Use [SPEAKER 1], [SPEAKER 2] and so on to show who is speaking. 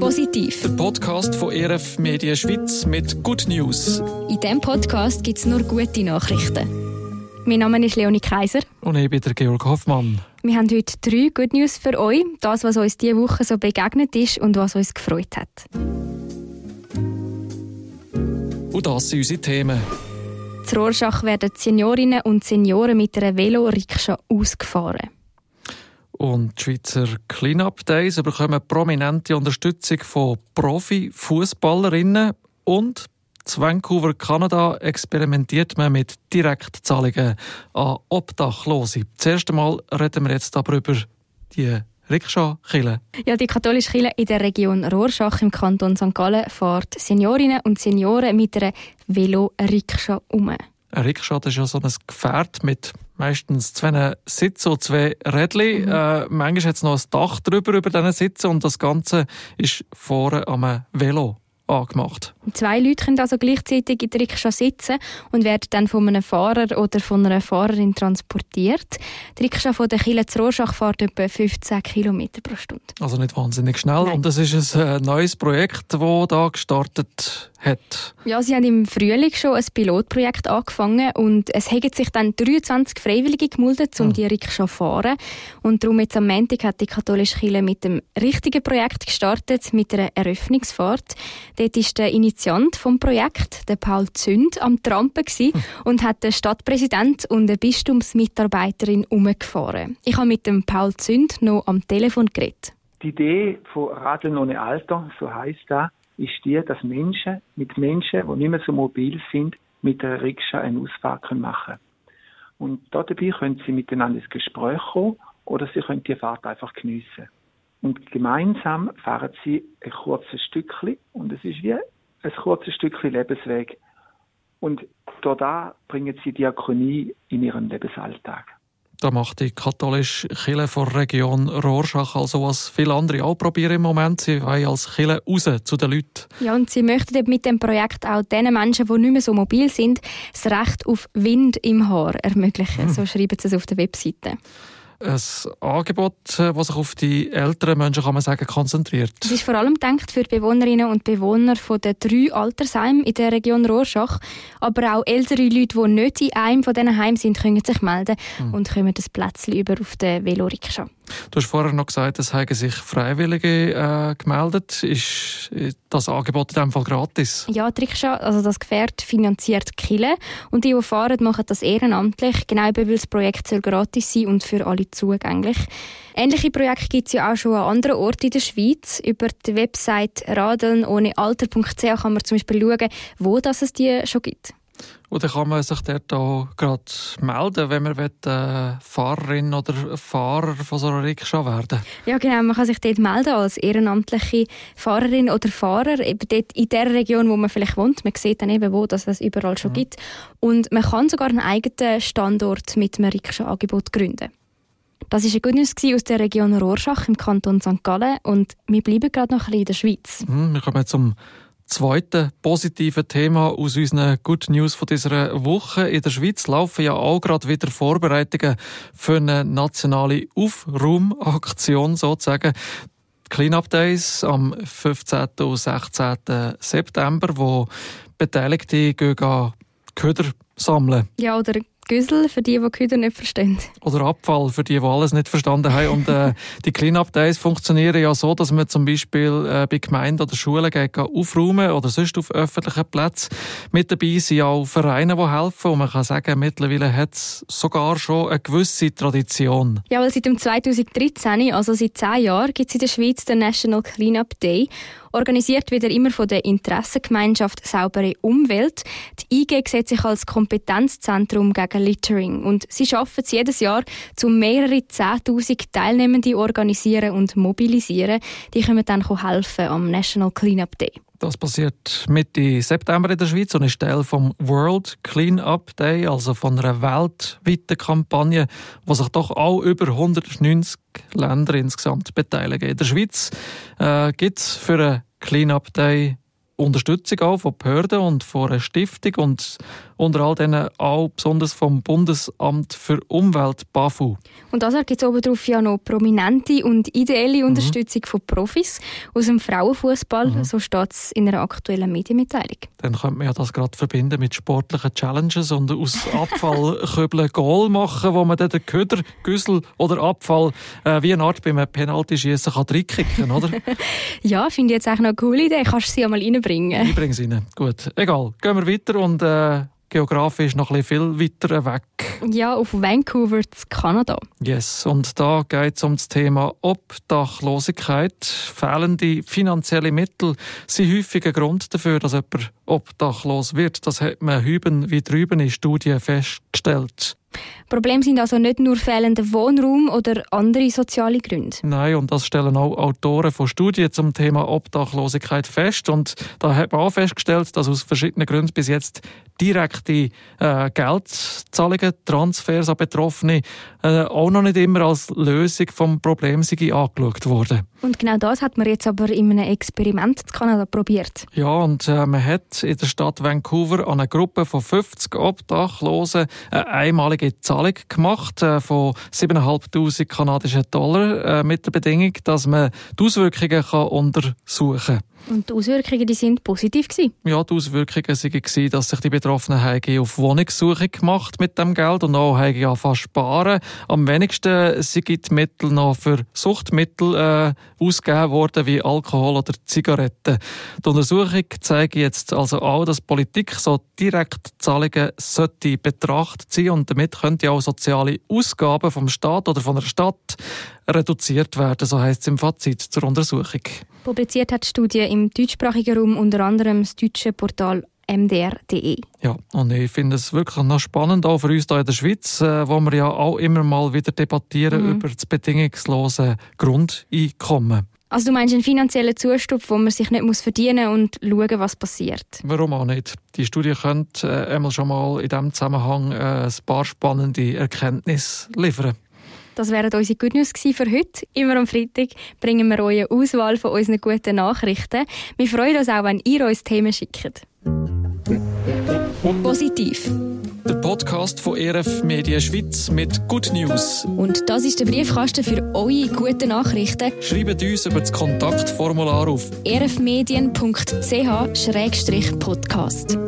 [SPEAKER 1] Positiv.
[SPEAKER 2] Der Podcast von ERF Media Schweiz mit Good News.
[SPEAKER 1] In diesem Podcast gibt es nur gute Nachrichten. Mein Name ist Leonie Kaiser.
[SPEAKER 2] Und ich bin der Georg Hoffmann.
[SPEAKER 1] Wir haben heute drei Good News für euch. Das, was uns diese Woche so begegnet ist und was uns gefreut hat.
[SPEAKER 2] Und das sind unsere Themen.
[SPEAKER 1] Zu Rorschach werden Seniorinnen und Senioren mit einer Velo-Rikscha ausgefahren.
[SPEAKER 2] Und die Schweizer Cleanup Days bekommen prominente Unterstützung von Profi-Fußballerinnen. Und in Vancouver, Kanada, experimentiert man mit Direktzahlungen an Obdachlose. Das erste Mal reden wir jetzt aber über die Rikscha-Kille.
[SPEAKER 1] Ja, die katholische Kille in der Region Rorschach im Kanton St. Gallen fährt Seniorinnen und Senioren mit einer Velo-Rikscha um.
[SPEAKER 2] Ein Rikscha ist ja so ein Gefährt mit meistens zwei Sitzen und zwei Rädchen. Mhm. Äh, manchmal hat es noch ein Dach drüber über diesen Sitzen und das Ganze ist vorne am Velo angemacht.
[SPEAKER 1] Zwei Leute können also gleichzeitig in der Rikscha sitzen und werden dann von einem Fahrer oder von einer Fahrerin transportiert. Die Rikscha von der Kille zu Rorschach fährt etwa 15 km pro Stunde.
[SPEAKER 2] Also nicht wahnsinnig schnell. Nein. Und das ist ein äh, neues Projekt, das da gestartet hat.
[SPEAKER 1] Ja, sie haben im Frühling schon ein Pilotprojekt angefangen und es haben sich dann 23 Freiwillige gemeldet, um ja. die Rikscha zu fahren. Und darum jetzt am Montag hat die katholische Kirche mit dem richtigen Projekt gestartet, mit einer Eröffnungsfahrt. Dort ist der Initiant vom Projekt, der Paul Zünd, am Trampen hm. und hat den Stadtpräsident und eine Bistumsmitarbeiterin umgefahren. Ich habe mit dem Paul Zünd noch am Telefon geredet.
[SPEAKER 3] Die Idee von Radeln ohne Alter, so heißt das, ist die, dass Menschen mit Menschen, die nicht mehr so mobil sind, mit der Rikscha einen Ausfahrt machen können. Und dabei können sie miteinander ins Gespräch kommen oder sie können die Fahrt einfach geniessen. Und gemeinsam fahren sie ein kurzes Stückchen und es ist wie ein kurzes Stückchen Lebensweg. Und da bringen sie Diakonie in ihren Lebensalltag.
[SPEAKER 2] Da macht die katholische Kirche der Region Rorschach also was viele andere auch probieren im Moment. Sie wollen als Kirche raus zu den Leuten.
[SPEAKER 1] Ja, und sie möchten mit dem Projekt auch den Menschen, die nicht mehr so mobil sind, das Recht auf Wind im Haar ermöglichen. Hm. So schreiben sie es auf der Webseite
[SPEAKER 2] ein Angebot, das sich auf die älteren Menschen, kann man sagen, konzentriert.
[SPEAKER 1] Es ist vor allem gedacht für die Bewohnerinnen und Bewohner von den drei Altersheimen in der Region Rorschach. Aber auch ältere Leute, die nicht in einem von diesen Heimen sind, können sich melden hm. und kommen das Plätzchen über auf den Velorikscha.
[SPEAKER 2] Du hast vorher noch gesagt, es haben sich Freiwillige äh, gemeldet. Ist das Angebot in diesem Fall gratis?
[SPEAKER 1] Ja, die also das Gefährt finanziert Kille und die, die fahren, machen das ehrenamtlich, genau weil das Projekt soll gratis sein und für alle zugänglich. Ähnliche Projekte gibt es ja auch schon an anderen Orten in der Schweiz. Über die Website radelnohnealter.ch kann man zum Beispiel schauen, wo das es die schon gibt.
[SPEAKER 2] Und dann kann man sich dort auch gerade melden, wenn man will, äh, Fahrerin oder Fahrer von so einer Rikscha werden
[SPEAKER 1] Ja, genau. Man kann sich dort melden als ehrenamtliche Fahrerin oder Fahrer, eben dort in der Region, wo man vielleicht wohnt. Man sieht dann eben, wo das es überall schon mhm. gibt. Und man kann sogar einen eigenen Standort mit einem Rikscha-Angebot gründen. Das war ein Gutes aus der Region Rorschach im Kanton St. Gallen und wir bleiben gerade noch ein bisschen in der Schweiz.
[SPEAKER 2] Mhm, wir kommen zum zweite positive Thema aus unseren Good News von dieser Woche. In der Schweiz laufen ja auch gerade wieder Vorbereitungen für eine nationale Aufraumaktion sozusagen. Cleanup Days am 15. und 16. September, wo Beteiligte gehen Köder sammeln.
[SPEAKER 1] Ja, oder Güssel für die, die Küder nicht verstehen.
[SPEAKER 2] Oder Abfall für die, die alles nicht verstanden haben. Und äh, die Clean-Up-Days funktionieren ja so, dass man zum Beispiel äh, bei Gemeinden oder Schulen geht, aufräumen oder sonst auf öffentlichen Plätzen. Mit dabei sind auch Vereine, die helfen. Und man kann sagen, mittlerweile hat es sogar schon eine gewisse Tradition.
[SPEAKER 1] Ja, weil seit dem 2013, also seit zehn Jahren, gibt es in der Schweiz den National Clean-Up Day organisiert wieder immer von der Interessengemeinschaft Saubere Umwelt. Die IG setzt sich als Kompetenzzentrum gegen Littering und sie schaffen es jedes Jahr, um mehrere 10.000 Teilnehmende organisieren und mobilisieren. Die können dann helfen am National Cleanup Day.
[SPEAKER 2] Das passiert Mitte September in der Schweiz und ist Teil vom World Cleanup Day, also von einer weltweiten Kampagne, wo sich doch auch über 190 Länder insgesamt beteiligen. In der Schweiz äh, gibt es für einen Cleanup Day Unterstützung auch von Behörden und von einer Stiftung und unter all denen auch besonders vom Bundesamt für Umwelt BAFU.
[SPEAKER 1] Und außerdem gibt es obendrauf ja noch prominente und ideelle mhm. Unterstützung von Profis aus dem Frauenfußball, mhm. so steht es in einer aktuellen Medienmitteilung.
[SPEAKER 2] Dann könnte man ja das gerade verbinden mit sportlichen Challenges und aus Abfallkübeln Goal machen, wo man dann den Köder, Güssel oder Abfall äh, wie eine Art beim Penalty-Schießen kann reinkicken, oder?
[SPEAKER 1] ja, finde ich jetzt eigentlich noch eine coole Idee. Kannst du sie einmal reinbringen?
[SPEAKER 2] Ich bringe sie rein. Gut. Egal. Gehen wir weiter und äh, geografisch noch ein bisschen viel weiter weg.
[SPEAKER 1] Ja, auf Vancouver, Kanada.
[SPEAKER 2] Yes, und da geht es um das Thema Obdachlosigkeit. Fehlende finanzielle Mittel sind häufig ein Grund dafür, dass jemand obdachlos wird. Das hat man hüben wie drüben in Studien festgestellt.
[SPEAKER 1] Problem sind also nicht nur fehlender Wohnraum oder andere soziale Gründe.
[SPEAKER 2] Nein, und das stellen auch Autoren von Studien zum Thema Obdachlosigkeit fest. Und da hat man auch festgestellt, dass aus verschiedenen Gründen bis jetzt direkte äh, Geldzahlungen, Transfers an Betroffene äh, auch noch nicht immer als Lösung vom Problem angeschaut worden.
[SPEAKER 1] Und genau das hat man jetzt aber in einem Experiment in Kanada probiert.
[SPEAKER 2] Ja, und äh, man hat in der Stadt Vancouver an eine Gruppe von 50 Obdachlosen eine einmalige Zahlung gemacht äh, von 7'500 kanadischen Dollar äh, mit der Bedingung, dass man die Auswirkungen kann untersuchen kann.
[SPEAKER 1] Und die Auswirkungen die sind positiv gewesen?
[SPEAKER 2] Ja, die Auswirkungen waren, dass sich die Betroffenen auf Wohnungssuche gemacht mit dem Geld und auch haben fast sparen. Am wenigsten sind die Mittel noch für Suchtmittel äh, ausgegeben worden, wie Alkohol oder Zigaretten. Die Untersuchung zeigt jetzt also auch, dass Politik so direkt Zahlungen sollte betrachtet sein und damit könnte auch soziale Ausgaben vom Staat oder von der Stadt reduziert werden, so heißt es im Fazit zur Untersuchung.
[SPEAKER 1] Publiziert hat die Studie im deutschsprachigen Raum unter anderem das deutsche Portal mdr.de.
[SPEAKER 2] Ja, und ich finde es wirklich noch spannend, auch für uns hier in der Schweiz, äh, wo wir ja auch immer mal wieder debattieren mhm. über das bedingungslose Grundeinkommen.
[SPEAKER 1] Also du meinst einen finanziellen Zustupf, wo man sich nicht muss verdienen und schauen, was passiert?
[SPEAKER 2] Warum auch nicht? Die Studie könnte äh, einmal schon mal in diesem Zusammenhang äh, ein paar spannende Erkenntnisse liefern.
[SPEAKER 1] Das wären unsere Good News für heute. Immer am Freitag bringen wir euch eine Auswahl von unseren guten Nachrichten. Wir freuen uns auch, wenn ihr uns Themen schickt. Positiv.
[SPEAKER 2] Der Podcast von ERF Media Schweiz mit Good News.
[SPEAKER 1] Und das ist der Briefkasten für eure guten Nachrichten.
[SPEAKER 2] Schreibt uns über das Kontaktformular auf
[SPEAKER 1] erfmedien.ch-podcast.